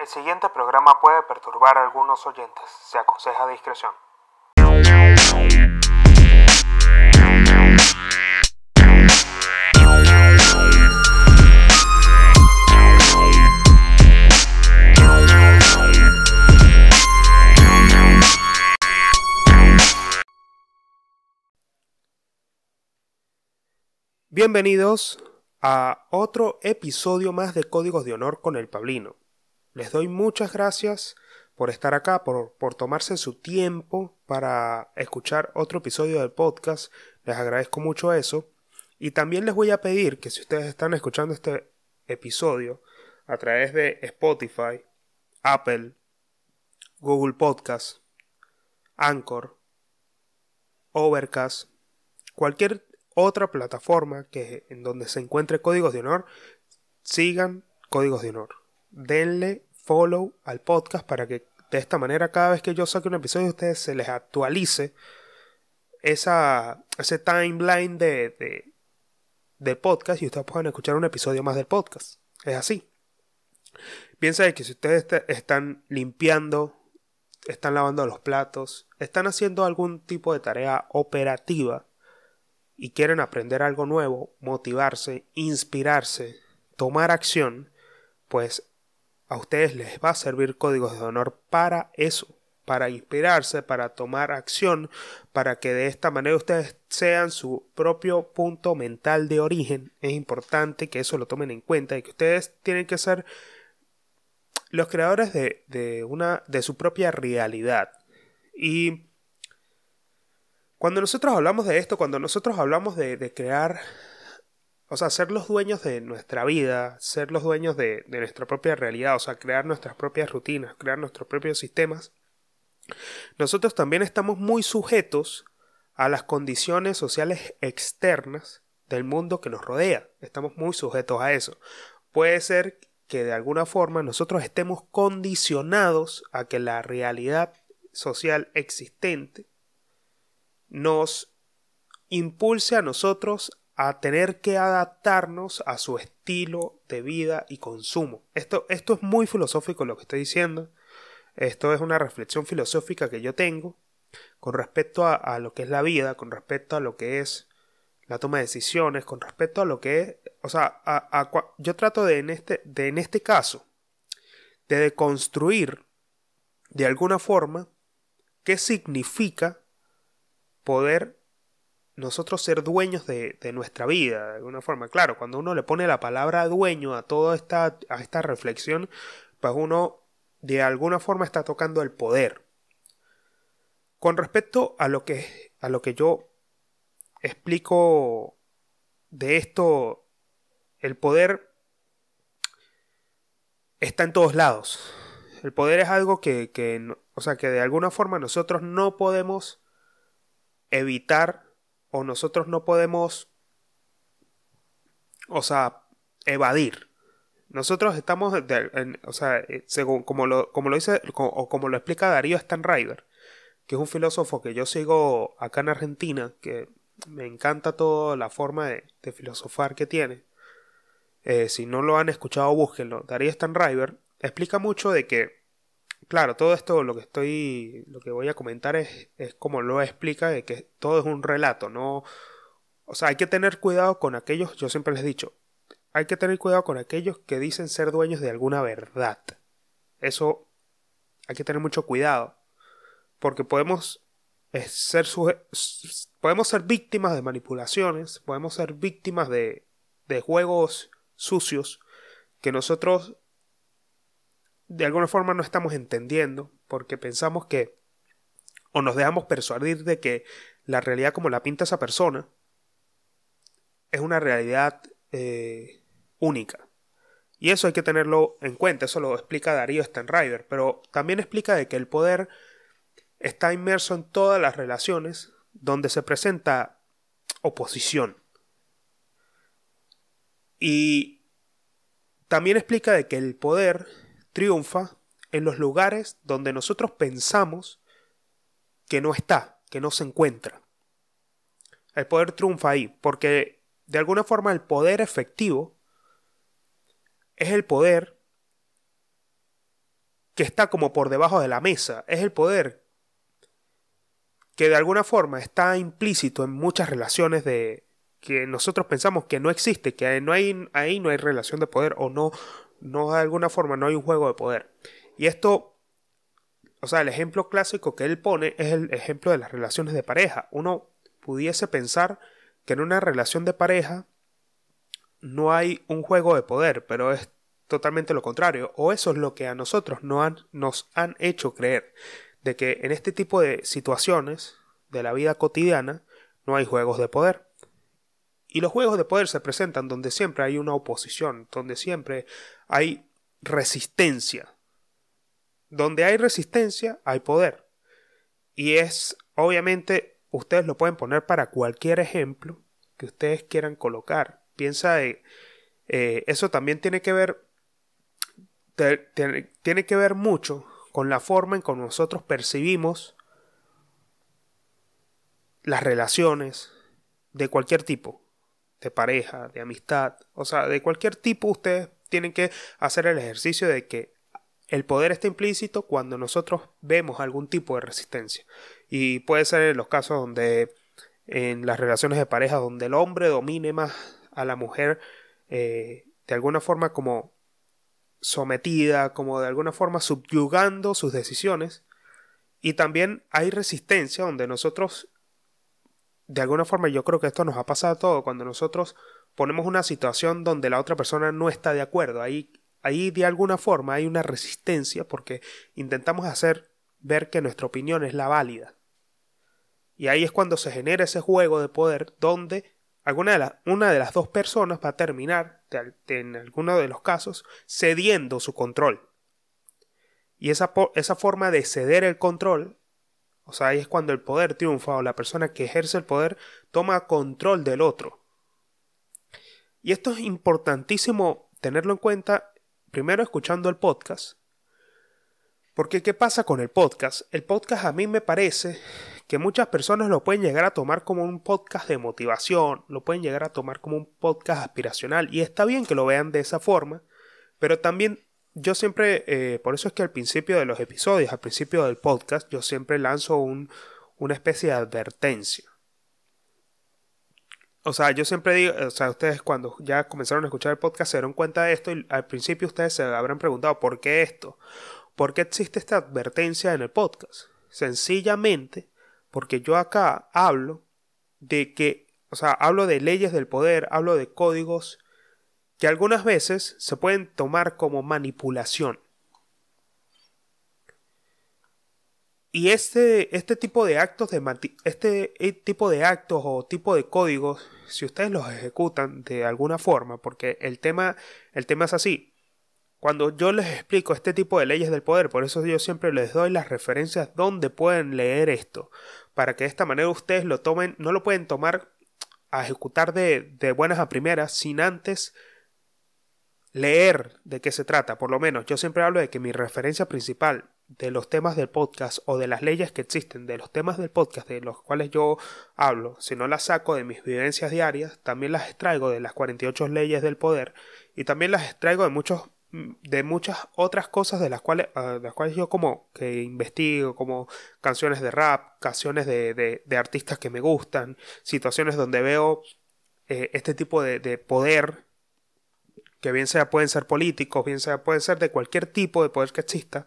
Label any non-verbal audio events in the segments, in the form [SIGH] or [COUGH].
El siguiente programa puede perturbar a algunos oyentes. Se aconseja discreción. Bienvenidos a otro episodio más de Códigos de Honor con el Pablino. Les doy muchas gracias por estar acá, por, por, tomarse su tiempo para escuchar otro episodio del podcast. Les agradezco mucho eso. Y también les voy a pedir que si ustedes están escuchando este episodio a través de Spotify, Apple, Google Podcast, Anchor, Overcast, cualquier otra plataforma que en donde se encuentre códigos de honor, sigan códigos de honor. Denle follow al podcast para que de esta manera cada vez que yo saque un episodio ustedes se les actualice esa, ese timeline de, de, podcast y ustedes puedan escuchar un episodio más del podcast. Es así. Piensa que si ustedes están limpiando, están lavando los platos, están haciendo algún tipo de tarea operativa, y quieren aprender algo nuevo, motivarse, inspirarse, tomar acción, pues a ustedes les va a servir códigos de honor para eso, para inspirarse, para tomar acción, para que de esta manera ustedes sean su propio punto mental de origen. Es importante que eso lo tomen en cuenta y que ustedes tienen que ser los creadores de, una de su propia realidad. Y cuando nosotros hablamos de esto, cuando nosotros hablamos de, crear, o sea, ser los dueños de nuestra vida, ser los dueños de, nuestra propia realidad, o sea, crear nuestras propias rutinas, crear nuestros propios sistemas, nosotros también estamos muy sujetos a las condiciones sociales externas del mundo que nos rodea. Estamos muy sujetos a eso. Puede ser que de alguna forma nosotros estemos condicionados a que la realidad social existente nos impulse a nosotros a tener que adaptarnos a su estilo de vida y consumo. Esto, esto es muy filosófico lo que estoy diciendo. Esto es una reflexión filosófica que yo tengo con respecto a, lo que es la vida, con respecto a lo que es la toma de decisiones, con respecto a lo que es, o sea, yo trato de en, este, de en este caso, de deconstruir de alguna forma qué significa poder nosotros ser dueños de, nuestra vida, de alguna forma. Claro, cuando uno le pone la palabra dueño a toda esta, a esta reflexión, pues uno de alguna forma está tocando el poder. Con respecto a lo que, a lo que yo explico de esto, el poder está en todos lados. El poder es algo que, que, o sea, que de alguna forma nosotros no podemos evitar o nosotros no podemos, o sea, evadir. Nosotros estamos, o sea, eh, según como lo, como lo dice o como lo explica Darío Stanriver, que es un filósofo que yo sigo acá en Argentina, que me encanta toda la forma de, filosofar que tiene. Eh, si no lo han escuchado, búsquenlo. Darío Stanriver explica mucho de que claro, todo esto lo que estoy, lo que voy a comentar es, es como lo explica, de que todo es un relato, no, o sea, hay que tener cuidado con aquellos, yo siempre les he dicho, hay que tener cuidado con aquellos que dicen ser dueños de alguna verdad. Eso hay que tener mucho cuidado, porque podemos eh, ser podemos ser víctimas de manipulaciones, podemos ser víctimas de, de juegos sucios que nosotros de alguna forma no estamos entendiendo porque pensamos que o nos dejamos persuadir de que la realidad como la pinta esa persona es una realidad eh, única. Y eso hay que tenerlo en cuenta, eso lo explica Darío Stanriver, pero también explica de que el poder está inmerso en todas las relaciones donde se presenta oposición. Y también explica de que el poder triunfa en los lugares donde nosotros pensamos que no está, que no se encuentra. El poder triunfa ahí, porque de alguna forma el poder efectivo es el poder que está como por debajo de la mesa, es el poder que de alguna forma está implícito en muchas relaciones de que nosotros pensamos que no existe, que no hay, ahí no hay relación de poder o no, no de alguna forma no hay un juego de poder. Y esto, o sea, el ejemplo clásico que él pone es el ejemplo de las relaciones de pareja. Uno pudiese pensar que en una relación de pareja no hay un juego de poder, pero es totalmente lo contrario, o eso es lo que a nosotros no han, nos han hecho creer de que en este tipo de situaciones de la vida cotidiana no hay juegos de poder. Y los juegos de poder se presentan donde siempre hay una oposición, donde siempre hay resistencia. Donde hay resistencia hay poder. Y es, obviamente, ustedes lo pueden poner para cualquier ejemplo que ustedes quieran colocar. Piensa de... Eh, eso también tiene que ver... tiene que ver mucho con la forma en que nosotros percibimos las relaciones de cualquier tipo, de pareja, de amistad, o sea, de cualquier tipo ustedes tienen que hacer el ejercicio de que el poder está implícito cuando nosotros vemos algún tipo de resistencia. Y puede ser en los casos donde en las relaciones de pareja donde el hombre domine más a la mujer eh, de alguna forma como sometida, como de alguna forma subyugando sus decisiones. Y también hay resistencia donde nosotros, de alguna forma yo creo que esto nos ha pasado a todo, cuando nosotros ponemos una situación donde la otra persona no está de acuerdo. Ahí, ahí de alguna forma hay una resistencia porque intentamos hacer ver que nuestra opinión es la válida. Y ahí es cuando se genera ese juego de poder donde alguna una de las dos personas va a terminar, en alguno de los casos, cediendo su control. Y esa, esa forma de ceder el control, o sea, ahí es cuando el poder triunfa o la persona que ejerce el poder toma control del otro. Y esto es importantísimo tenerlo en cuenta, primero escuchando el podcast. Porque ¿qué pasa con el podcast? El podcast a mí me parece que muchas personas lo pueden llegar a tomar como un podcast de motivación, lo pueden llegar a tomar como un podcast aspiracional y está bien que lo vean de esa forma, pero también yo siempre, eh, por eso es que al principio de los episodios, al principio del podcast, yo siempre lanzo un, una especie de advertencia. O sea, yo siempre digo, o sea, ustedes cuando ya comenzaron a escuchar el podcast se dieron cuenta de esto y al principio ustedes se habrán preguntado, ¿por qué esto? ¿Por qué existe esta advertencia en el podcast? Sencillamente porque yo acá hablo de que, o sea, hablo de leyes del poder, hablo de códigos que algunas veces se pueden tomar como manipulación. Y este, este tipo de actos de este eh, tipo de actos o tipo de códigos, si ustedes los ejecutan de alguna forma, porque el tema, el tema es así, cuando yo les explico este tipo de leyes del poder, por eso yo siempre les doy las referencias donde pueden leer esto, para que de esta manera ustedes lo tomen, no lo pueden tomar a ejecutar de, de buenas a primeras sin antes leer de qué se trata. Por lo menos yo siempre hablo de que mi referencia principal de los temas del podcast o de las leyes que existen, de los temas del podcast de los cuales yo hablo, si no las saco de mis vivencias diarias, también las extraigo de las 48 leyes del poder y también las extraigo de muchos de muchas otras cosas de las cuales, ah, las cuales yo como que investigo, como canciones de rap, canciones de, de, artistas que me gustan, situaciones donde veo eh, este tipo de, de, poder, que bien sea pueden ser políticos, bien sea pueden ser de cualquier tipo de poder que exista,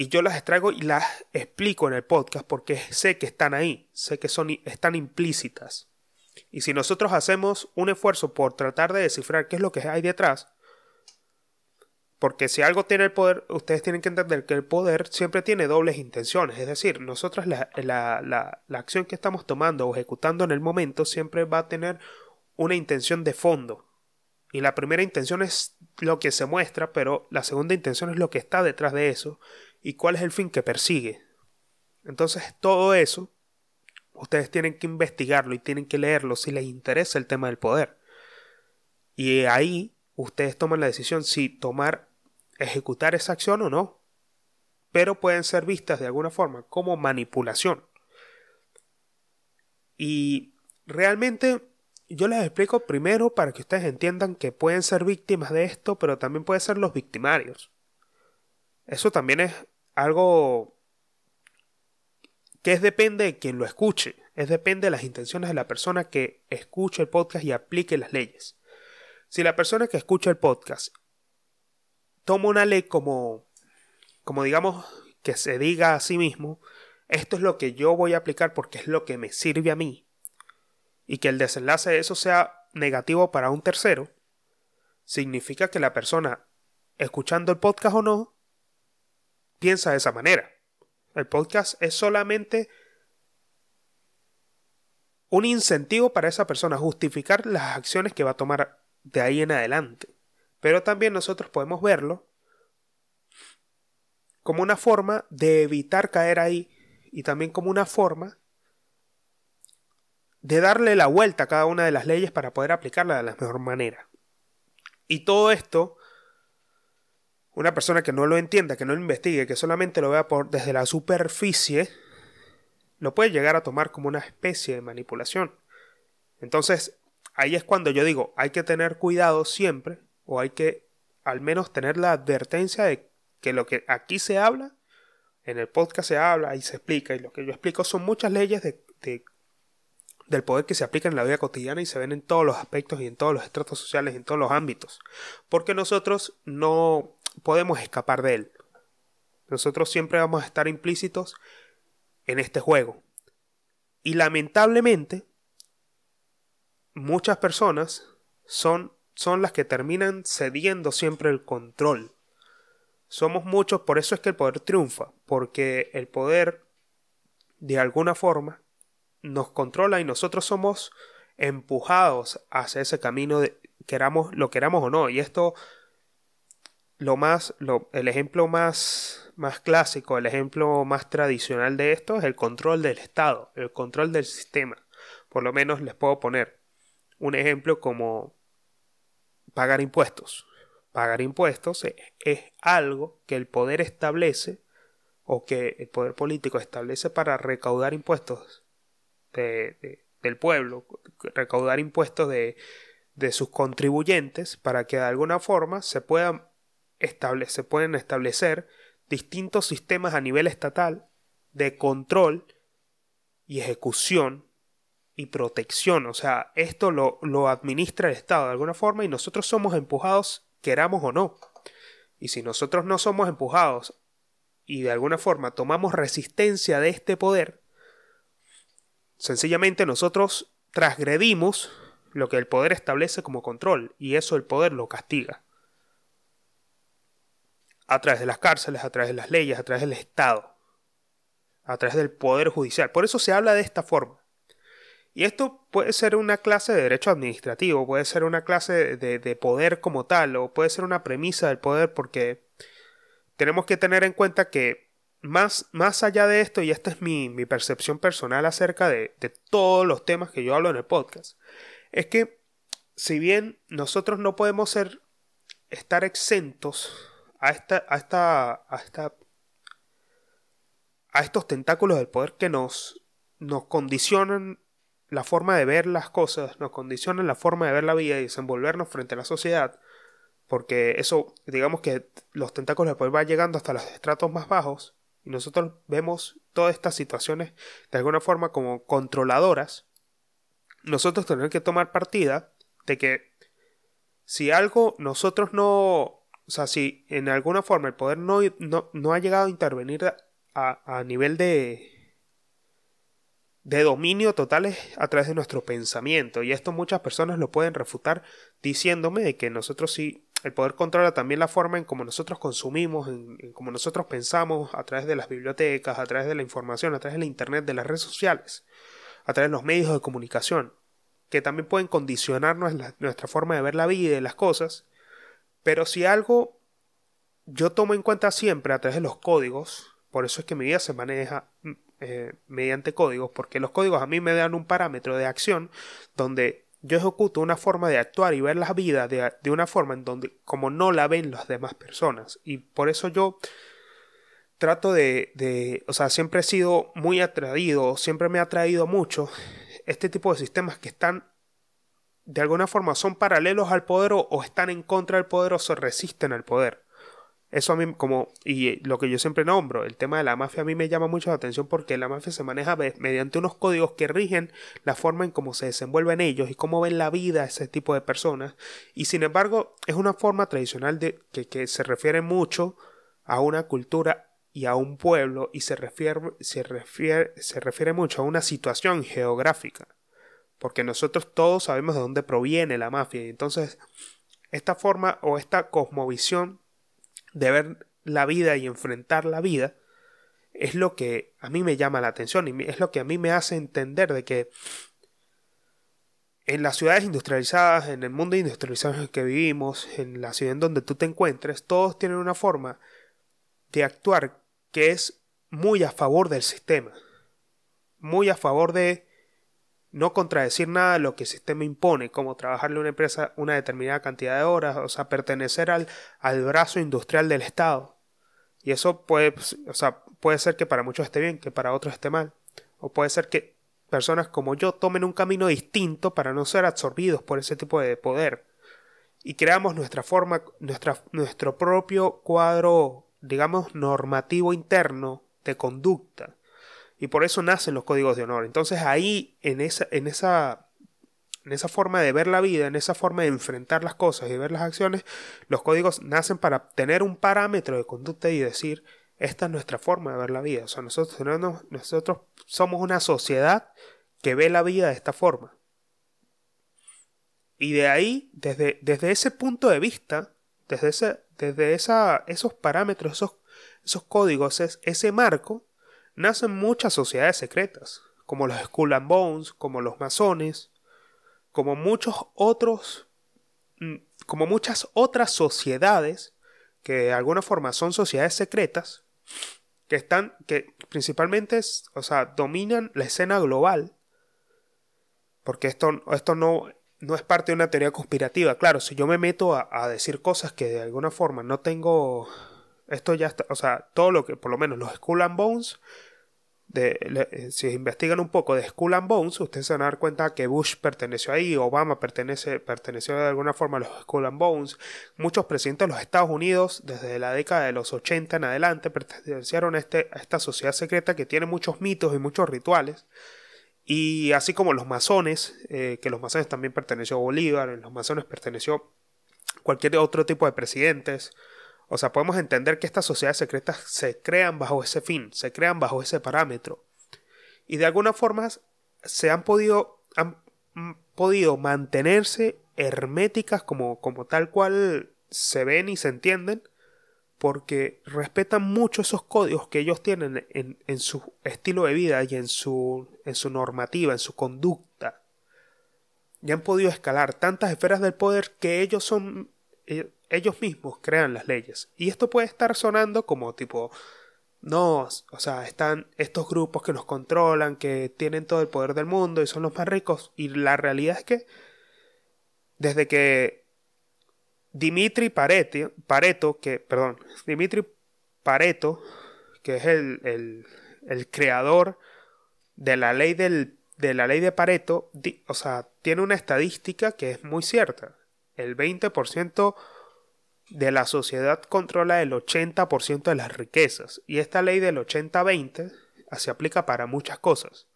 y yo las extraigo y las explico en el podcast porque sé que están ahí, sé que son, están implícitas. Y si nosotros hacemos un esfuerzo por tratar de descifrar qué es lo que hay detrás, porque si algo tiene el poder, ustedes tienen que entender que el poder siempre tiene dobles intenciones. Es decir, nosotros la, la, la, la, acción que estamos tomando o ejecutando en el momento siempre va a tener una intención de fondo. Y la primera intención es lo que se muestra, pero la segunda intención es lo que está detrás de eso y cuál es el fin que persigue. Entonces todo eso ustedes tienen que investigarlo y tienen que leerlo si les interesa el tema del poder. Y ahí ustedes toman la decisión si tomar ejecutar esa acción o no, pero pueden ser vistas de alguna forma como manipulación. Y realmente yo les explico primero para que ustedes entiendan que pueden ser víctimas de esto, pero también pueden ser los victimarios. eso también es algo que es depende de quien lo escuche, es depende de las intenciones de la persona que escuche el podcast y aplique las leyes. Si la persona que escucha el podcast toma una ley como, como digamos, que se diga a sí mismo, esto es lo que yo voy a aplicar porque es lo que me sirve a mí, y que el desenlace de eso sea negativo para un tercero, significa que la persona, escuchando el podcast o no, piensa de esa manera. El podcast es solamente un incentivo para esa persona justificar las acciones que va a tomar de ahí en adelante. Pero también nosotros podemos verlo como una forma de evitar caer ahí y también como una forma de darle la vuelta a cada una de las leyes para poder aplicarla de la mejor manera. Y todo esto, una persona que no lo entienda, que no lo investigue, que solamente lo vea por, desde la superficie, lo puede llegar a tomar como una especie de manipulación. Entonces, ahí es cuando yo digo, hay que tener cuidado siempre, o hay que al menos tener la advertencia de que lo que aquí se habla, en el podcast se habla y se explica, y lo que yo explico son muchas leyes de, del poder que se aplican en la vida cotidiana y se ven en todos los aspectos y en todos los estratos sociales, en todos los ámbitos, porque nosotros no podemos escapar de él. Nosotros siempre vamos a estar implícitos en este juego. Y lamentablemente, muchas personas son, son las que terminan cediendo siempre el control. Somos muchos, por eso es que el poder triunfa, porque el poder, de alguna forma, nos controla y nosotros somos empujados hacia ese camino, queramos, lo queramos o no. Y esto, lo más, lo, el ejemplo más más clásico, el ejemplo más tradicional de esto es el control del Estado, el control del sistema. Por lo menos les puedo poner un ejemplo como pagar impuestos. Pagar impuestos es, algo que el poder establece o que el poder político establece para recaudar impuestos del pueblo, recaudar impuestos de, de sus contribuyentes para que de alguna forma se puedan establecer, se pueden establecer distintos sistemas a nivel estatal de control y ejecución y protección. O sea, esto lo, lo, administra el Estado de alguna forma y nosotros somos empujados, queramos o no. Y si nosotros no somos empujados y de alguna forma tomamos resistencia de este poder, sencillamente nosotros transgredimos lo que el poder establece como control y eso el poder lo castiga a través de las cárceles, a través de las leyes, a través del Estado, a través del Poder Judicial. Por eso se habla de esta forma. Y esto puede ser una clase de derecho administrativo, puede ser una clase de, poder como tal, o puede ser una premisa del poder, porque tenemos que tener en cuenta que más, más allá de esto, y esta es mi, percepción personal acerca de, de todos los temas que yo hablo en el podcast, es que si bien nosotros no podemos ser estar exentos a esta, a esta, a esta, a estos tentáculos del poder que nos, nos condicionan la forma de ver las cosas, nos condicionan la forma de ver la vida y desenvolvernos frente a la sociedad, porque eso, digamos que los tentáculos del poder van llegando hasta los estratos más bajos, y nosotros vemos todas estas situaciones de alguna forma como controladoras, nosotros tenemos que tomar partida de que si algo nosotros no o sea, si en alguna forma el poder no, no, ha llegado a intervenir a, nivel de, de dominio total a través de nuestro pensamiento. Y esto muchas personas lo pueden refutar diciéndome de que nosotros sí, el poder controla también la forma en cómo nosotros consumimos, en, cómo nosotros pensamos a través de las bibliotecas, a través de la información, a través de la internet, de las redes sociales, a través de los medios de comunicación, que también pueden condicionar nuestra forma de ver la vida y las cosas. Pero si algo yo tomo en cuenta siempre a través de los códigos, por eso es que mi vida se maneja mm, eh, mediante códigos, porque los códigos a mí me dan un parámetro de acción donde yo ejecuto una forma de actuar y ver la vida de, de, una forma en donde como no la ven las demás personas. Y por eso yo trato de, de, o sea, siempre he sido muy atraído, siempre me ha atraído mucho este tipo de sistemas que están de alguna forma son paralelos al poder o, están en contra del poder o se resisten al poder. Eso a mí, como, y lo que yo siempre nombro, el tema de la mafia a mí me llama mucho la atención porque la mafia se maneja mediante unos códigos que rigen la forma en cómo se desenvuelven ellos y cómo ven la vida ese tipo de personas. Y sin embargo, es una forma tradicional de que, que se refiere mucho a una cultura y a un pueblo y se refiere, se refiere, se refiere mucho a una situación geográfica. Porque nosotros todos sabemos de dónde proviene la mafia. Y entonces, esta forma o esta cosmovisión de ver la vida y enfrentar la vida, es lo que a mí me llama la atención y es lo que a mí me hace entender de que en las ciudades industrializadas, en el mundo industrializado en el que vivimos, en la ciudad en donde tú te encuentres, todos tienen una forma de actuar que es muy a favor del sistema, muy a favor de no contradecir nada de lo que el sistema impone, como trabajarle a una empresa una determinada cantidad de horas, o sea, pertenecer al, al brazo industrial del Estado. Y eso puede, o sea, puede ser que para muchos esté bien, que para otros esté mal. O puede ser que personas como yo tomen un camino distinto para no ser absorbidos por ese tipo de poder. Y creamos nuestra forma, nuestra, nuestro propio cuadro, digamos, normativo interno de conducta y por eso nacen los códigos de honor. Entonces ahí, en esa, en esa, en esa forma de ver la vida, en esa forma de enfrentar las cosas y ver las acciones, los códigos nacen para tener un parámetro de conducta y decir, esta es nuestra forma de ver la vida. O sea, nosotros, nosotros somos una sociedad que ve la vida de esta forma. Y de ahí, desde, desde ese punto de vista, desde, ese, desde esa, esos parámetros, esos, esos códigos, ese marco, nacen muchas sociedades secretas, como los Skull and Bones, como los masones, como muchos otros, mm, como muchas otras sociedades que de alguna forma son sociedades secretas que están, que principalmente, o sea, dominan la escena global, porque esto, esto no, no es parte de una teoría conspirativa. Claro, si yo me meto a, a decir cosas que de alguna forma no tengo, esto ya está, o sea, todo lo que, por lo menos los Skull and Bones, eh, si investigan un poco de Skull and Bones, ustedes se van a dar cuenta que Bush perteneció ahí, Obama perteneció de alguna forma a los Skull and Bones, muchos presidentes de los Estados Unidos desde la década de los 80 en adelante pertenecieron a, este, a esta sociedad secreta que tiene muchos mitos y muchos rituales. Y así como los masones, eh, que los masones también perteneció a Bolívar, los masones perteneció cualquier otro tipo de presidentes, o sea, podemos entender que estas sociedades secretas se crean bajo ese fin, se crean bajo ese parámetro. Y de alguna forma se han podido, han podido mantenerse herméticas como, como tal cual se ven y se entienden, porque respetan mucho esos códigos que ellos tienen en, en su estilo de vida y en su, en su normativa, en su conducta. Y han podido escalar tantas esferas del poder que ellos son eh, ellos mismos crean las leyes. Y esto puede estar sonando como tipo, no, o sea, están estos grupos que nos controlan, que tienen todo el poder del mundo y son los más ricos. Y la realidad es que desde que Dimitri Pareto, Pareto que, perdón, Dimitri Pareto, que es el, el, el creador de la ley del de la ley de Pareto, o sea, tiene una estadística que es muy cierta. El 20% de la sociedad controla el 80% de las riquezas y esta ley del 80-20 se aplica para muchas cosas.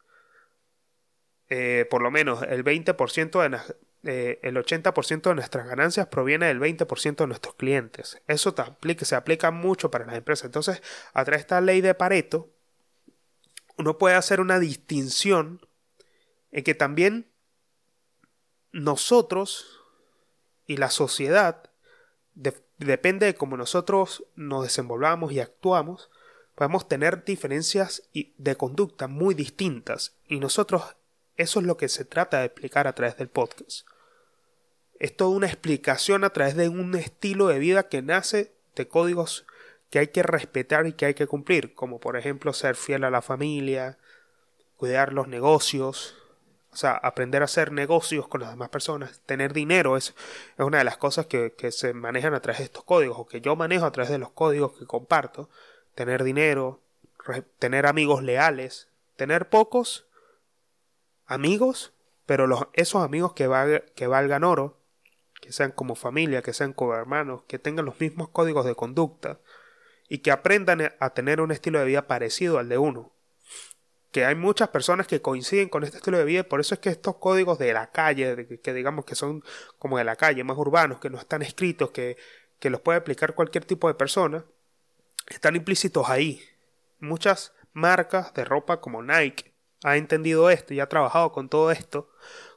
Eh, por lo menos el 20% de eh, el 80% de nuestras ganancias proviene del 20% de nuestros clientes. Eso se aplica mucho para las empresas. Entonces, a través de esta ley de Pareto, uno puede hacer una distinción en que también nosotros y la sociedad depende de cómo nosotros nos desenvolvamos y actuamos, podemos tener diferencias de conducta muy distintas y nosotros eso es lo que se trata de explicar a través del podcast. Es toda una explicación a través de un estilo de vida que nace de códigos que hay que respetar y que hay que cumplir, como por ejemplo ser fiel a la familia, cuidar los negocios, o sea, aprender a hacer negocios con las demás personas, tener dinero es, es una de las cosas que, que, se manejan a través de estos códigos, o que yo manejo a través de los códigos que comparto. Tener dinero, tener amigos leales, tener pocos amigos, pero los, esos amigos que, que valgan oro, que sean como familia, que sean como hermanos, que tengan los mismos códigos de conducta y que aprendan a tener un estilo de vida parecido al de uno. Que hay muchas personas que coinciden con este estilo de vida por eso es que estos códigos de la calle, que, digamos que son como de la calle, más urbanos, que no están escritos, que, que los puede aplicar cualquier tipo de persona, están implícitos ahí. Muchas marcas de ropa como Nike ha entendido esto y ha trabajado con todo esto,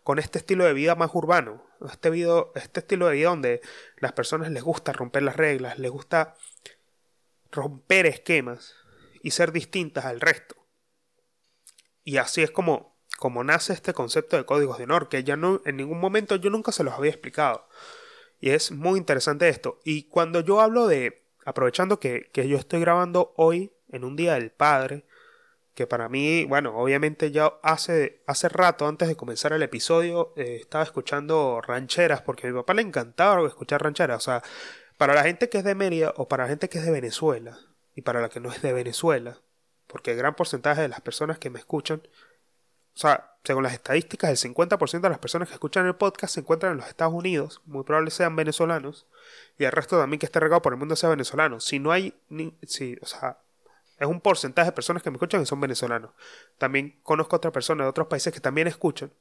con este estilo de vida más urbano, este, este estilo de vida donde las personas les gusta romper las reglas, les gusta romper esquemas y ser distintas al resto. Y así es como, como nace este concepto de códigos de honor, que ya no, en ningún momento yo nunca se los había explicado. Y es muy interesante esto. Y cuando yo hablo de, aprovechando que, que yo estoy grabando hoy, en un día del padre, que para mí, bueno, obviamente ya hace, hace rato, antes de comenzar el episodio, eh, estaba escuchando rancheras, porque a mi papá le encantaba escuchar rancheras. O sea, para la gente que es de Mérida o para la gente que es de Venezuela y para la que no es de Venezuela, porque el gran porcentaje de las personas que me escuchan, o sea, según las estadísticas, el 50% de las personas que escuchan el podcast se encuentran en los Estados Unidos, muy probable sean venezolanos, y el resto también que esté regado por el mundo sea venezolano. Si no hay, ni, si, o sea, es un porcentaje de personas que me escuchan que son venezolanos. También conozco a otras personas de otros países que también escuchan.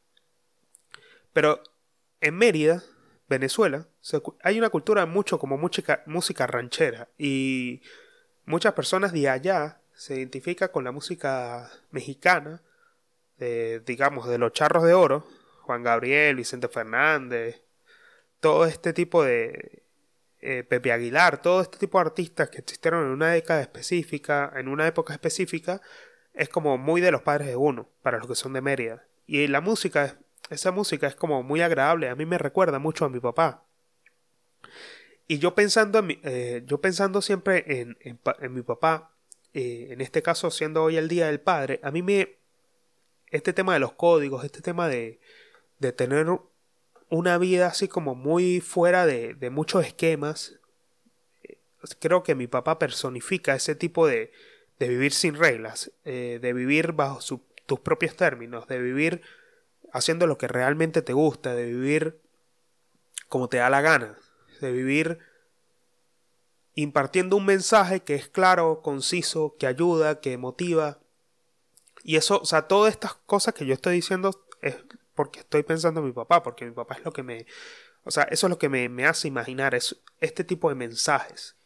Pero en Mérida, Venezuela, hay una cultura mucho como música, música ranchera y muchas personas de allá se identifican con la música mexicana, de, digamos, de los charros de oro, Juan Gabriel, Vicente Fernández, todo este tipo de eh, Pepe Aguilar, todo este tipo de artistas que existieron en una década específica, en una época específica, es como muy de los padres de uno, para los que son de Mérida. Y la música esa música es como muy agradable, a mí me recuerda mucho a mi papá. Y yo pensando, en eh, yo pensando siempre en, mi papá, eh, en este caso siendo hoy el Día del Padre, a mí me... Este tema de los códigos, este tema de, de tener una vida así como muy fuera de, de muchos esquemas, eh, creo que mi papá personifica ese tipo de, de vivir sin reglas, de vivir bajo tus propios términos, de vivir haciendo lo que realmente te gusta, de vivir como te da la gana, de vivir impartiendo un mensaje que es claro, conciso, que ayuda, que motiva. Y eso, o sea, todas estas cosas que yo estoy diciendo es porque estoy pensando en mi papá, porque mi papá es lo que me, o sea, eso es lo que me, hace imaginar, es este tipo de mensajes.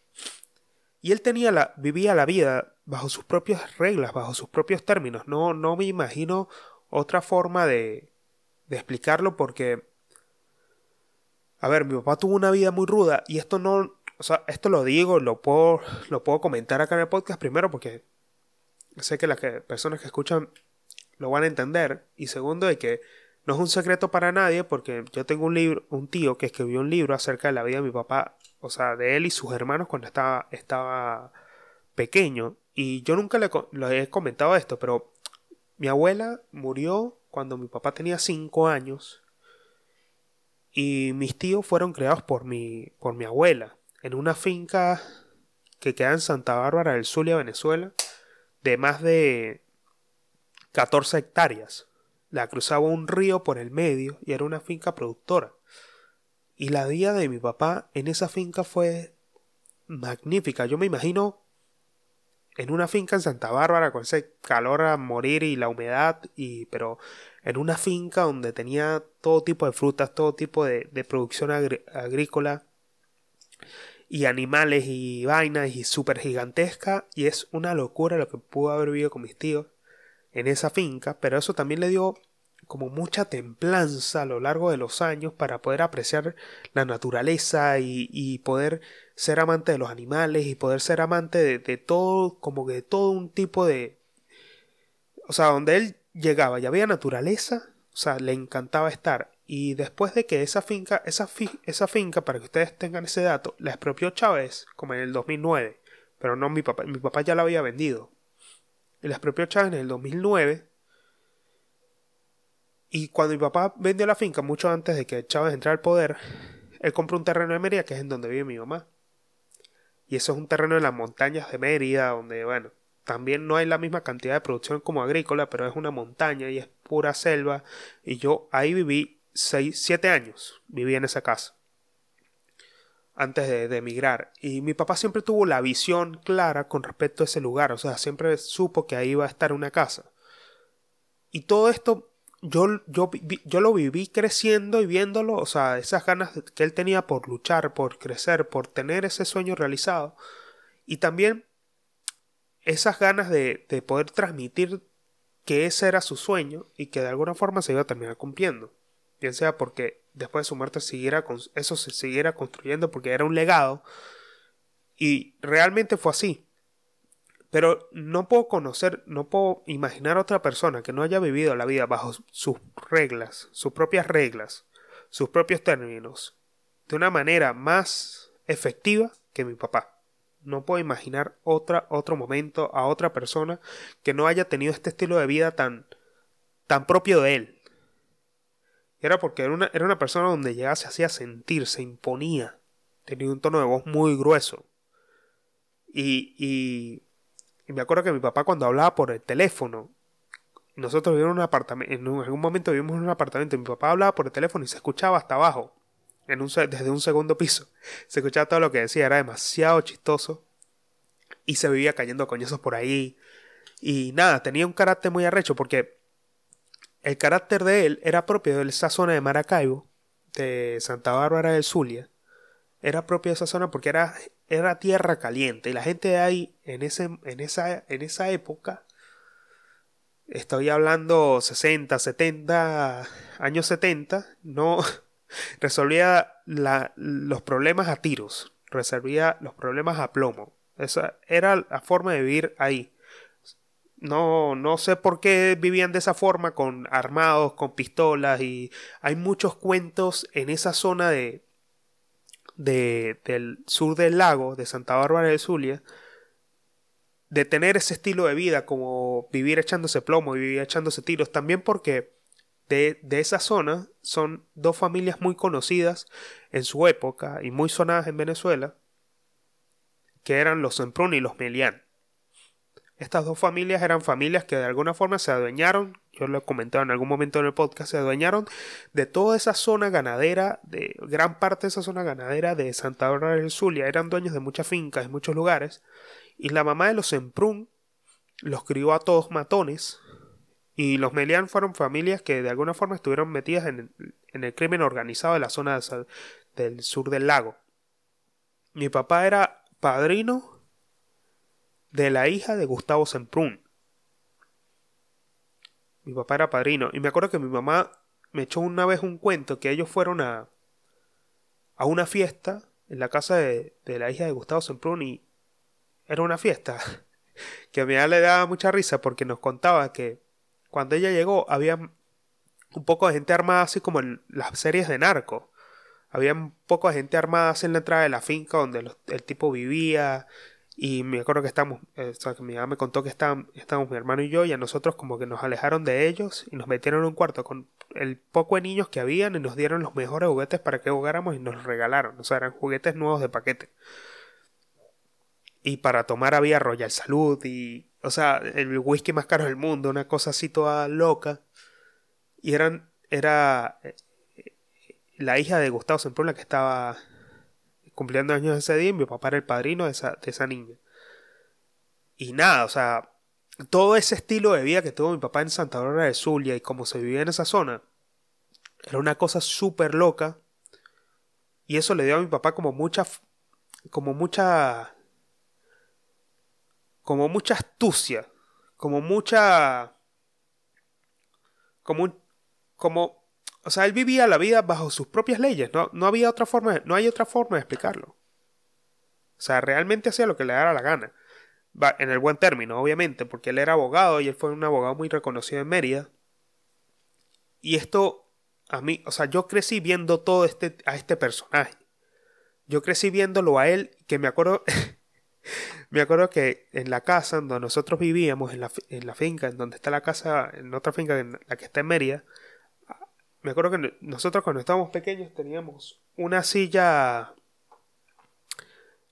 Y él tenía la, vivía la vida bajo sus propias reglas, bajo sus propios términos. No, no me imagino otra forma de, de explicarlo porque, a ver, mi papá tuvo una vida muy ruda y esto no, o sea, esto lo digo, lo puedo, lo puedo comentar acá en el podcast primero porque sé que las personas que escuchan lo van a entender. Y segundo de que no es un secreto para nadie porque yo tengo un libro, un tío que escribió un libro acerca de la vida de mi papá, o sea, de él y sus hermanos cuando estaba, estaba pequeño. Y yo nunca le, le he comentado esto, pero mi abuela murió cuando mi papá tenía 5 años y mis tíos fueron creados por mi, por mi abuela en una finca que queda en Santa Bárbara del Zulia, Venezuela, de más de 14 hectáreas. La cruzaba un río por el medio y era una finca productora. Y la vida de mi papá en esa finca fue magnífica. Yo me imagino en una finca en Santa Bárbara con ese calor a morir y la humedad y pero en una finca donde tenía todo tipo de frutas, todo tipo de, producción agrícola y animales y vainas y súper gigantesca y es una locura lo que pudo haber vivido con mis tíos en esa finca, pero eso también le dio como mucha templanza a lo largo de los años para poder apreciar la naturaleza y, poder ser amante de los animales y poder ser amante de, de, todo, como que de todo un tipo de... O sea, donde él llegaba y había naturaleza, o sea, le encantaba estar. Y después de que esa finca, esa, esa finca, para que ustedes tengan ese dato, la expropió Chávez, como en el 2009, pero no mi papá, mi papá ya la había vendido. Y la expropió Chávez en el 2009 y cuando mi papá vendió la finca, mucho antes de que Chávez entrara al poder, él compró un terreno de Mérida, que es en donde vive mi mamá. Y eso es un terreno en las montañas de Mérida, donde, bueno, también no hay la misma cantidad de producción como agrícola, pero es una montaña y es pura selva. Y yo ahí viví seis, siete años, viví en esa casa. antes de, emigrar. Y mi papá siempre tuvo la visión clara con respecto a ese lugar, o sea, siempre supo que ahí iba a estar una casa. Y todo esto yo, yo, yo lo viví creciendo y viéndolo, o sea, esas ganas que él tenía por luchar, por crecer, por tener ese sueño realizado. Y también esas ganas de, de poder transmitir que ese era su sueño y que de alguna forma se iba a terminar cumpliendo. Bien sea porque después de su muerte eso se siguiera construyendo porque era un legado. Y realmente fue así. Pero no puedo conocer, no puedo imaginar otra persona que no haya vivido la vida bajo sus reglas, sus propias reglas, sus propios términos, de una manera más efectiva que mi papá. No puedo imaginar otra, otro momento a otra persona que no haya tenido este estilo de vida tan, tan propio de él. Era porque era una, era una persona donde llegaba, se hacía sentir, se imponía. Tenía un tono de voz muy grueso. Y, y, y me acuerdo que mi papá cuando hablaba por el teléfono, nosotros vivíamos en un apartamento, en algún momento vivimos en un apartamento, y mi papá hablaba por el teléfono y se escuchaba hasta abajo, en un, desde un segundo piso. [LAUGHS] Se escuchaba todo lo que decía, era demasiado chistoso. Y se vivía cayendo coñazos por ahí. Y nada, tenía un carácter muy arrecho porque el carácter de él era propio de esa zona de Maracaibo, de Santa Bárbara del Zulia. Era propio de esa zona porque era, era tierra caliente. Y la gente de ahí, en, ese, en, esa, en esa época, estoy hablando 60, 70, años 70, no [LAUGHS] resolvía los problemas a tiros, resolvía los problemas a plomo. Esa era la forma de vivir ahí. No, no sé por qué vivían de esa forma, con armados, con pistolas, y hay muchos cuentos en esa zona de, de del sur del lago, de Santa Bárbara del Zulia, de tener ese estilo de vida, como vivir echándose plomo y vivir echándose tiros, también porque de, de esa zona son dos familias muy conocidas en su época y muy sonadas en Venezuela, que eran los Semprún y los Melián. Estas dos familias eran familias que de alguna forma se adueñaron, yo lo he comentado en algún momento en el podcast, se adueñaron de toda esa zona ganadera, de gran parte de esa zona ganadera de Santa Bárbara del Zulia, eran dueños de muchas fincas en muchos lugares, y la mamá de los Semprún los crió a todos matones, y los Melián fueron familias que de alguna forma estuvieron metidas en el, en el crimen organizado de la zona del sur del lago. Mi papá era padrino de la hija de Gustavo Semprún. Mi papá era padrino. Y me acuerdo que mi mamá me echó una vez un cuento que ellos fueron a, a una fiesta en la casa de, de la hija de Gustavo Semprún y era una fiesta [LAUGHS] que a mi le daba mucha risa porque nos contaba que cuando ella llegó había un poco de gente armada así como en las series de narco. Había un poco de gente armada en la entrada de la finca donde el tipo vivía y me acuerdo que estamos, eh, o sea, que mi mamá me contó que estábamos, mi hermano y yo, y a nosotros como que nos alejaron de ellos y nos metieron en un cuarto con el poco de niños que habían y nos dieron los mejores juguetes para que jugáramos y nos regalaron. O sea, eran juguetes nuevos de paquete. Y para tomar había Royal Salud y, o sea, el whisky más caro del mundo, una cosa así toda loca. Y eran, era eh, la hija de Gustavo Semprún que estaba cumpliendo años ese día y mi papá era el padrino de esa, de esa niña. Y nada, o sea, todo ese estilo de vida que tuvo mi papá en Santa Bárbara de Zulia y cómo se vivía en esa zona, era una cosa súper loca. Y eso le dio a mi papá como mucha, como mucha, como mucha astucia, como mucha, como, como o sea, él vivía la vida bajo sus propias leyes, no, no había otra forma, no hay otra forma de explicarlo. O sea, realmente hacía lo que le daba la gana. Va, en el buen término, obviamente, porque él era abogado y él fue un abogado muy reconocido en Mérida. Y esto, a mí, o sea, yo crecí viendo todo este, a este personaje. Yo crecí viéndolo a él, que me acuerdo, [LAUGHS] me acuerdo que en la casa donde nosotros vivíamos, en la, en la finca, en donde está la casa, en otra finca, en la que está en Mérida, me acuerdo que nosotros cuando estábamos pequeños teníamos una silla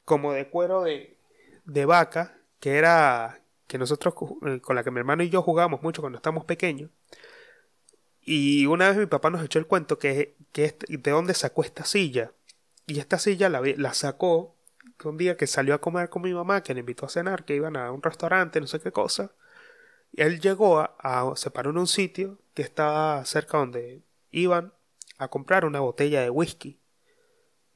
como de cuero de, de vaca, que era que nosotros eh, con la que mi hermano y yo jugábamos mucho cuando estábamos pequeños. Y una vez mi papá nos echó el cuento que, que de dónde sacó esta silla. y esta silla la, la sacó un día que salió a comer con mi mamá, que le invitó a cenar, que iban a un restaurante, no sé qué cosa. Y él llegó a, a se paró en un sitio que estaba cerca donde iban a comprar una botella de whisky.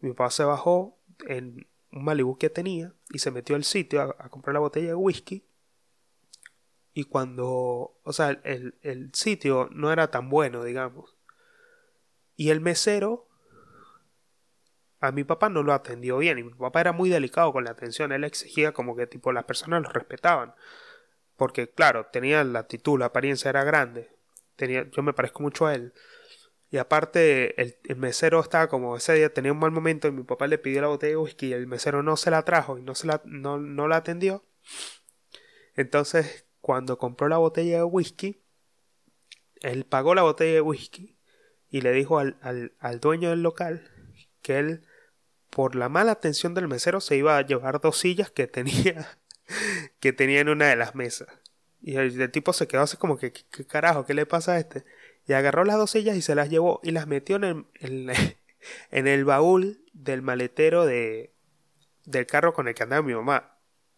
Mi papá se bajó en un Malibu que tenía y se metió al sitio a, comprar la botella de whisky. Y cuando, o sea, el, el sitio no era tan bueno, digamos. Y el mesero a mi papá no lo atendió bien y mi papá era muy delicado con la atención, él exigía como que tipo las personas lo respetaban. Porque claro, tenía la actitud, la apariencia era grande. Tenía, yo me parezco mucho a él. Y aparte, el, mesero estaba como ese día tenía un mal momento y mi papá le pidió la botella de whisky y el mesero no se la trajo y no, se la, no, no la atendió. Entonces, cuando compró la botella de whisky, él pagó la botella de whisky y le dijo al, al, al dueño del local que él, por la mala atención del mesero, se iba a llevar dos sillas que tenía, [LAUGHS] que tenía en una de las mesas. Y el, tipo se quedó así como que, ¿qué carajo? ¿Qué le pasa a este? Y agarró las dos sillas y se las llevó y las metió en el, [LAUGHS] en, el baúl del maletero de, del carro con el que andaba mi mamá.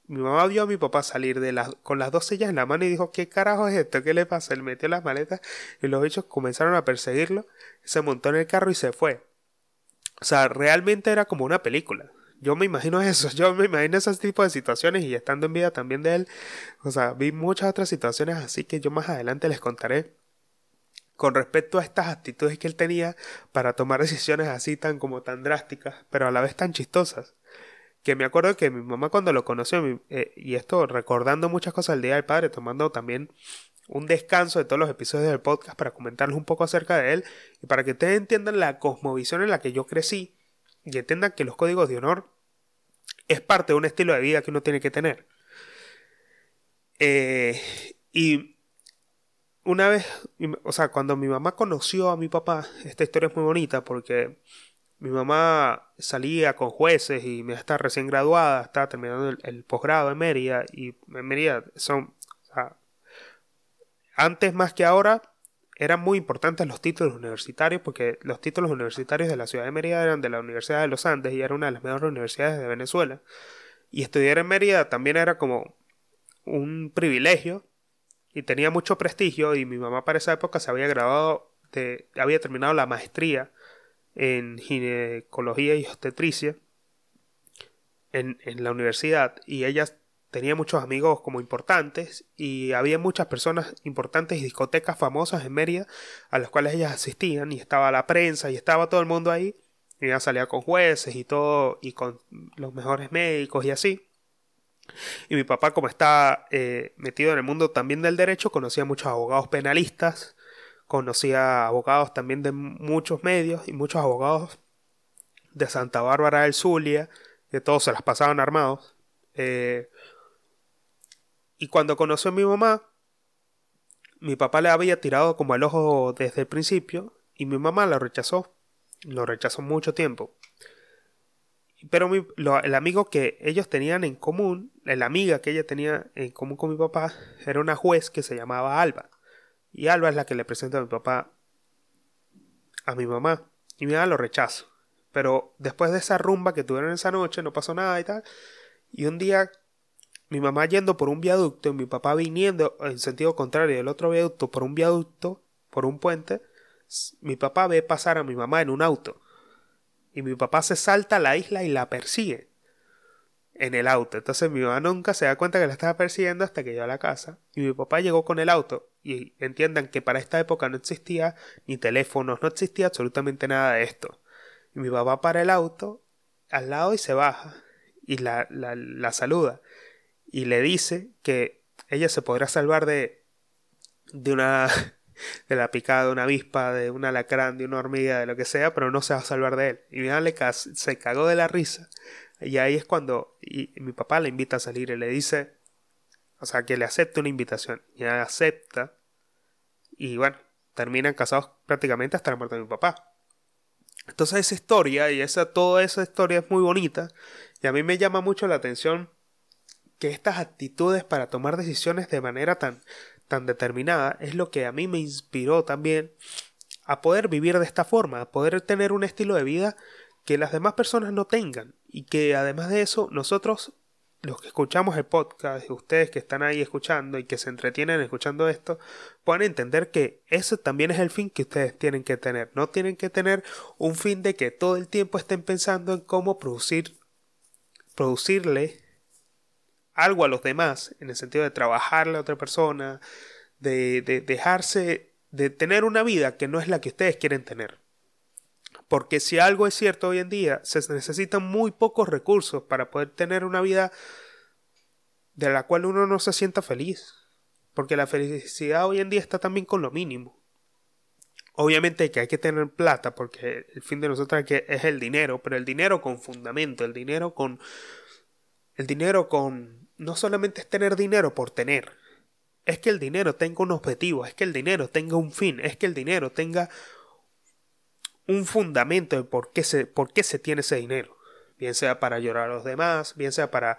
Mi mamá vio a mi papá salir de las, con las dos sillas en la mano y dijo, ¿qué carajo es esto? ¿Qué le pasa? Él metió las maletas y los bichos comenzaron a perseguirlo, se montó en el carro y se fue. O sea, realmente era como una película. Yo me imagino [LAUGHS] eso, yo me imagino ese tipo de situaciones y estando en vida también de él, o sea, vi muchas otras situaciones así que yo más adelante les contaré con respecto a estas actitudes que él tenía para tomar decisiones así tan como tan drásticas, pero a la vez tan chistosas. Que me acuerdo que mi mamá cuando lo conoció, eh, y esto recordando muchas cosas del Día del Padre, tomando también un descanso de todos los episodios del podcast para comentarles un poco acerca de él y para que ustedes entiendan la cosmovisión en la que yo crecí y entiendan que los códigos de honor es parte de un estilo de vida que uno tiene que tener. Eh, y una vez, o sea, cuando mi mamá conoció a mi papá, esta historia es muy bonita porque mi mamá salía con jueces y me está recién graduada, estaba terminando el, posgrado en Mérida y en Mérida son, antes más que ahora eran muy importantes los títulos universitarios porque los títulos universitarios de la ciudad de Mérida eran de la Universidad de los Andes y era una de las mejores universidades de Venezuela. Y estudiar en Mérida también era como un privilegio y tenía mucho prestigio y mi mamá para esa época se había graduado había terminado la maestría en ginecología y obstetricia en, en la universidad y ella tenía muchos amigos como importantes y había muchas personas importantes y discotecas famosas en Mérida a las cuales ellas asistían y estaba la prensa y estaba todo el mundo ahí y ella salía con jueces y todo y con los mejores médicos y así y mi papá, como está eh, metido en el mundo también del derecho, conocía muchos abogados penalistas, conocía abogados también de muchos medios y muchos abogados de Santa Bárbara del Zulia, que todos se las pasaban armados. Eh, y cuando conoció a mi mamá, mi papá le había tirado como el ojo desde el principio y mi mamá lo rechazó. Lo rechazó mucho tiempo. Pero el amigo que ellos tenían en común, la amiga que ella tenía en común con mi papá, era una juez que se llamaba Alba. Y Alba es la que le presenta a mi papá a mi mamá. Y mi mamá lo rechazo. Pero después de esa rumba que tuvieron esa noche, no pasó nada y tal. Y un día, mi mamá yendo por un viaducto y mi papá viniendo en sentido contrario del otro viaducto por un viaducto, por un puente, mi papá ve pasar a mi mamá en un auto y mi papá se salta a la isla y la persigue en el auto. Entonces mi mamá nunca se da cuenta que la estaba persiguiendo hasta que llegó a la casa. Y mi papá llegó con el auto. Y entiendan que para esta época no existía ni teléfonos, no existía absolutamente nada de esto. Y mi papá para el auto al lado y se baja. Y la, la, la saluda. Y le dice que ella se podrá salvar de, de una [LAUGHS] de la picada de una avispa, de un alacrán, de una hormiga, de lo que sea, pero no se va a salvar de él. Y mi mamá le se cagó de la risa. Y ahí es cuando mi papá le invita a salir y le dice, o sea, que le acepte una invitación. Y ella acepta. Y bueno, terminan casados prácticamente hasta la muerte de mi papá. Entonces esa historia y esa, toda esa historia es muy bonita. Y a mí me llama mucho la atención que estas actitudes para tomar decisiones de manera tan, tan determinada es lo que a mí me inspiró también a poder vivir de esta forma, a poder tener un estilo de vida que las demás personas no tengan y que además de eso nosotros los que escuchamos el podcast, ustedes que están ahí escuchando y que se entretienen escuchando esto, puedan entender que ese también es el fin que ustedes tienen que tener. No tienen que tener un fin de que todo el tiempo estén pensando en cómo producir, producirle algo a los demás, en el sentido de trabajarle a otra persona, de, de dejarse, de tener una vida que no es la que ustedes quieren tener. Porque si algo es cierto hoy en día, se necesitan muy pocos recursos para poder tener una vida de la cual uno no se sienta feliz. Porque la felicidad hoy en día está también con lo mínimo. Obviamente que hay que tener plata porque el fin de nosotros es el dinero, pero el dinero con fundamento, el dinero con... El dinero con... No solamente es tener dinero por tener, es que el dinero tenga un objetivo, es que el dinero tenga un fin, es que el dinero tenga un fundamento de por qué, se, por qué se tiene ese dinero. Bien sea para ayudar a los demás, bien sea para,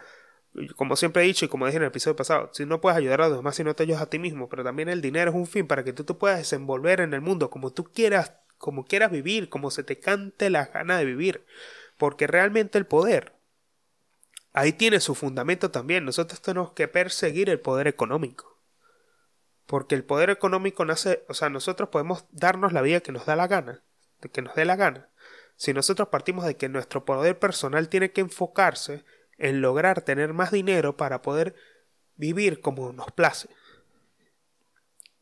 como siempre he dicho y como dije en el episodio pasado, si no puedes ayudar a los demás si no te ayudas a ti mismo, pero también el dinero es un fin para que tú te puedas desenvolver en el mundo como tú quieras, como quieras vivir, como se te cante la gana de vivir. Porque realmente el poder, ahí tiene su fundamento también. Nosotros tenemos que perseguir el poder económico. Porque el poder económico nace, o sea, nosotros podemos darnos la vida que nos da la gana que nos dé la gana. Si nosotros partimos de que nuestro poder personal tiene que enfocarse en lograr tener más dinero para poder vivir como nos place.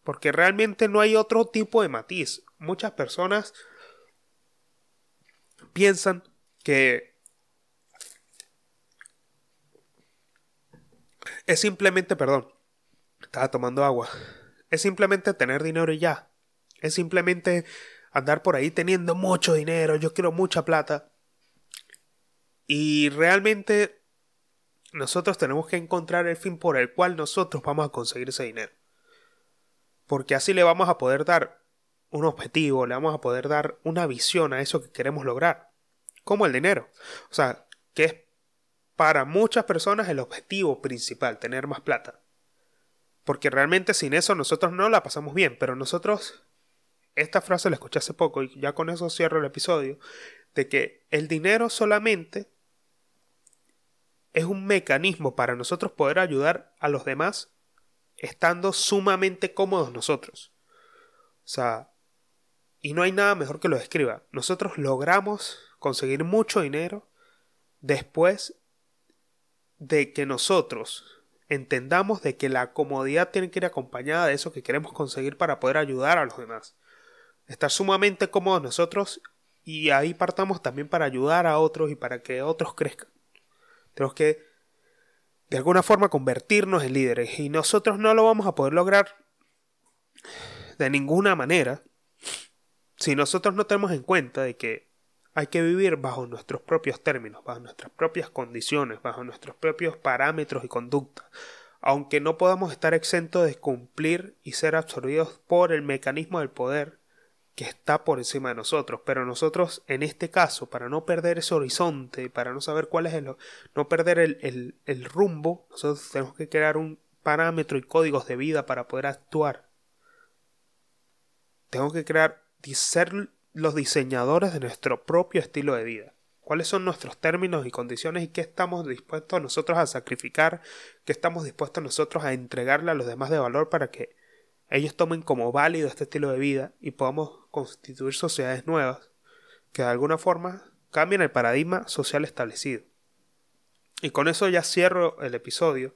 Porque realmente no hay otro tipo de matiz. Muchas personas piensan que es simplemente, perdón, estaba tomando agua. Es simplemente tener dinero y ya. Es simplemente andar por ahí teniendo mucho dinero, yo quiero mucha plata. Y realmente nosotros tenemos que encontrar el fin por el cual nosotros vamos a conseguir ese dinero. Porque así le vamos a poder dar un objetivo, le vamos a poder dar una visión a eso que queremos lograr. Como el dinero. O sea, que es para muchas personas el objetivo principal, tener más plata. Porque realmente sin eso nosotros no la pasamos bien, pero nosotros esta frase la escuché hace poco y ya con eso cierro el episodio, de que el dinero solamente es un mecanismo para nosotros poder ayudar a los demás estando sumamente cómodos nosotros. O sea, y no hay nada mejor que lo describa. Nosotros logramos conseguir mucho dinero después de que nosotros entendamos de que la comodidad tiene que ir acompañada de eso que queremos conseguir para poder ayudar a los demás estar sumamente cómodos nosotros y ahí partamos también para ayudar a otros y para que otros crezcan. Tenemos que de alguna forma convertirnos en líderes y nosotros no lo vamos a poder lograr de ninguna manera si nosotros no tenemos en cuenta de que hay que vivir bajo nuestros propios términos, bajo nuestras propias condiciones, bajo nuestros propios parámetros y conducta, aunque no podamos estar exentos de cumplir y ser absorbidos por el mecanismo del poder que está por encima de nosotros, pero nosotros en este caso, para no perder ese horizonte, para no saber cuál es el, no perder el, el rumbo, nosotros tenemos que crear un parámetro y códigos de vida para poder actuar. Tengo que crear, ser los diseñadores de nuestro propio estilo de vida. ¿Cuáles son nuestros términos y condiciones y qué estamos dispuestos nosotros a sacrificar? ¿Qué estamos dispuestos nosotros a entregarle a los demás de valor para que ellos tomen como válido este estilo de vida y podamos constituir sociedades nuevas que de alguna forma cambien el paradigma social establecido. Y con eso ya cierro el episodio.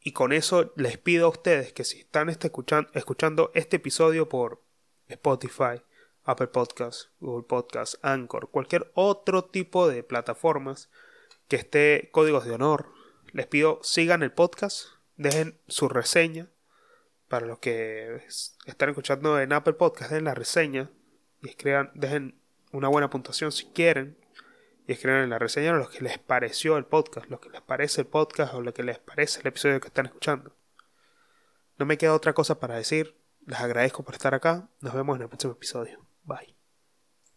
Y con eso les pido a ustedes que si están este escuchando, este episodio por Spotify, Apple Podcasts, Google Podcasts, Anchor, cualquier otro tipo de plataformas que esté códigos de honor, les pido sigan el podcast, dejen su reseña para los que están escuchando en Apple Podcast, den la reseña y escriban, dejen una buena puntuación si quieren y escriban en la reseña lo que les pareció el podcast, lo que les parece el podcast o lo que les parece el episodio que están escuchando. No me queda otra cosa para decir. Les agradezco por estar acá. Nos vemos en el próximo episodio. Bye.